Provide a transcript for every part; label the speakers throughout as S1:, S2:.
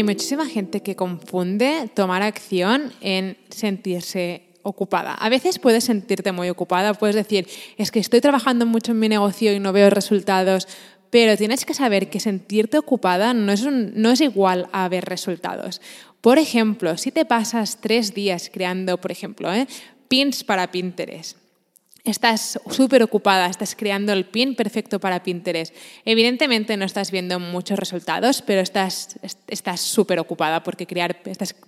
S1: Hay muchísima gente que confunde tomar acción en sentirse ocupada. A veces puedes sentirte muy ocupada, puedes decir, es que estoy trabajando mucho en mi negocio y no veo resultados, pero tienes que saber que sentirte ocupada no es, no es igual a ver resultados. Por ejemplo, si te pasas tres días creando, por ejemplo, ¿eh? pins para Pinterest, Estás súper ocupada, estás creando el pin perfecto para Pinterest. Evidentemente no estás viendo muchos resultados, pero estás súper ocupada porque crear,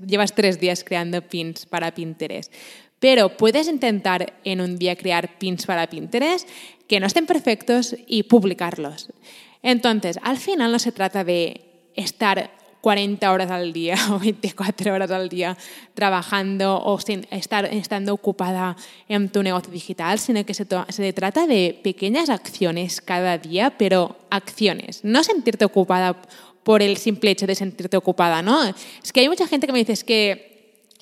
S1: llevas tres días creando pins para Pinterest. Pero puedes intentar en un día crear pins para Pinterest que no estén perfectos y publicarlos. Entonces, al final no se trata de estar 40 horas al día o 24 horas al día trabajando o estar, estando ocupada en tu negocio digital, sino que se, se trata de pequeñas acciones cada día, pero acciones, no sentirte ocupada por el simple hecho de sentirte ocupada, ¿no? Es que hay mucha gente que me dice que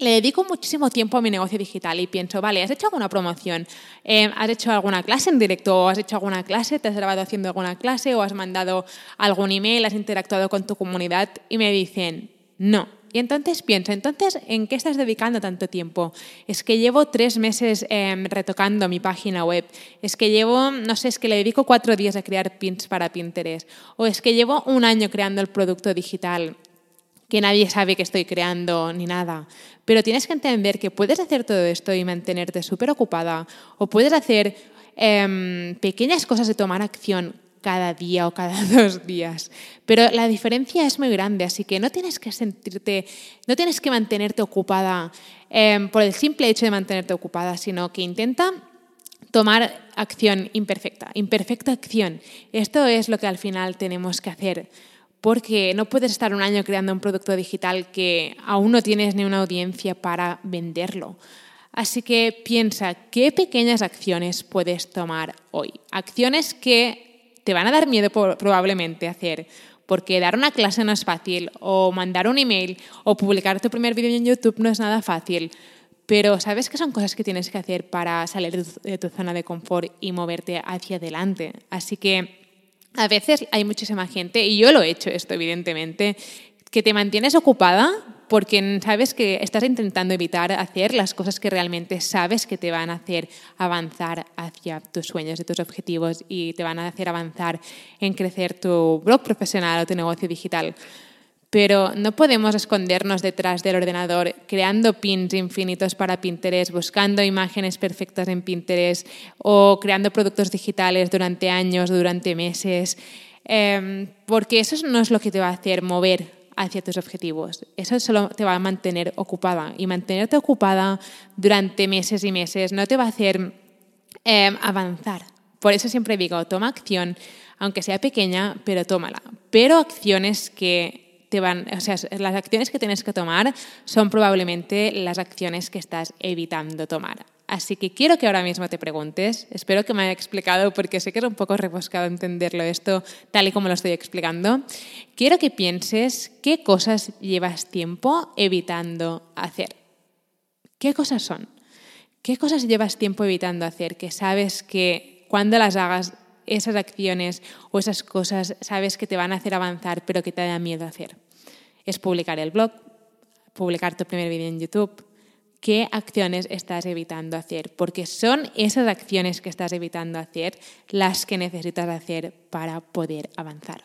S1: le dedico muchísimo tiempo a mi negocio digital y pienso, vale, ¿has hecho alguna promoción? Eh, ¿Has hecho alguna clase en directo? ¿O has hecho alguna clase? ¿Te has grabado haciendo alguna clase? ¿O has mandado algún email? ¿Has interactuado con tu comunidad? Y me dicen, no. Y entonces pienso, entonces, ¿en qué estás dedicando tanto tiempo? Es que llevo tres meses em, retocando mi página web. Es que llevo, no sé, es que le dedico cuatro días a crear pins para Pinterest. O es que llevo un año creando el producto digital que nadie sabe que estoy creando ni nada. Pero tienes que entender que puedes hacer todo esto y mantenerte súper ocupada o puedes hacer em, pequeñas cosas de tomar acción cada día o cada dos días. Pero la diferencia es muy grande, así que no tienes que sentirte, no tienes que mantenerte ocupada em, por el simple hecho de mantenerte ocupada, sino que intenta tomar acción imperfecta, imperfecta acción. Esto es lo que al final tenemos que hacer porque no puedes estar un año creando un producto digital que aún no tienes ni una audiencia para venderlo. Así que piensa qué pequeñas acciones puedes tomar hoy. Acciones que te van a dar miedo probablemente hacer, porque dar una clase no es fácil, o mandar un email, o publicar tu primer vídeo en YouTube no es nada fácil. Pero sabes que son cosas que tienes que hacer para salir de tu zona de confort y moverte hacia adelante. Así que a veces hay muchísima gente, y yo lo he hecho esto evidentemente, que te mantienes ocupada porque sabes que estás intentando evitar hacer las cosas que realmente sabes que te van a hacer avanzar hacia tus sueños y tus objetivos y te van a hacer avanzar en crecer tu blog profesional o tu negocio digital pero no podemos escondernos detrás del ordenador creando pins infinitos para Pinterest, buscando imágenes perfectas en Pinterest o creando productos digitales durante años, durante meses, em, porque eso no es lo que te va a hacer mover hacia tus objetivos. Eso solo te va a mantener ocupada y mantenerte ocupada durante meses y meses no te va a hacer em, avanzar. Por eso siempre digo, toma acción, aunque sea pequeña, pero tómala. Pero acciones que van, o sea, las acciones que tienes que tomar son probablemente las acciones que estás evitando tomar. Así que quiero que ahora mismo te preguntes, espero que me haya explicado porque sé que es un poco rebuscado entenderlo esto tal y como lo estoy explicando. Quiero que pienses qué cosas llevas tiempo evitando hacer. ¿Qué cosas son? ¿Qué cosas llevas tiempo evitando hacer que sabes que cuando las hagas esas acciones o esas cosas sabes que te van a hacer avanzar, pero que te da miedo hacer? Es publicar el blog, publicar tu primer vídeo en YouTube. ¿Qué acciones estás evitando hacer? Porque son esas acciones que estás evitando hacer las que necesitas hacer para poder avanzar.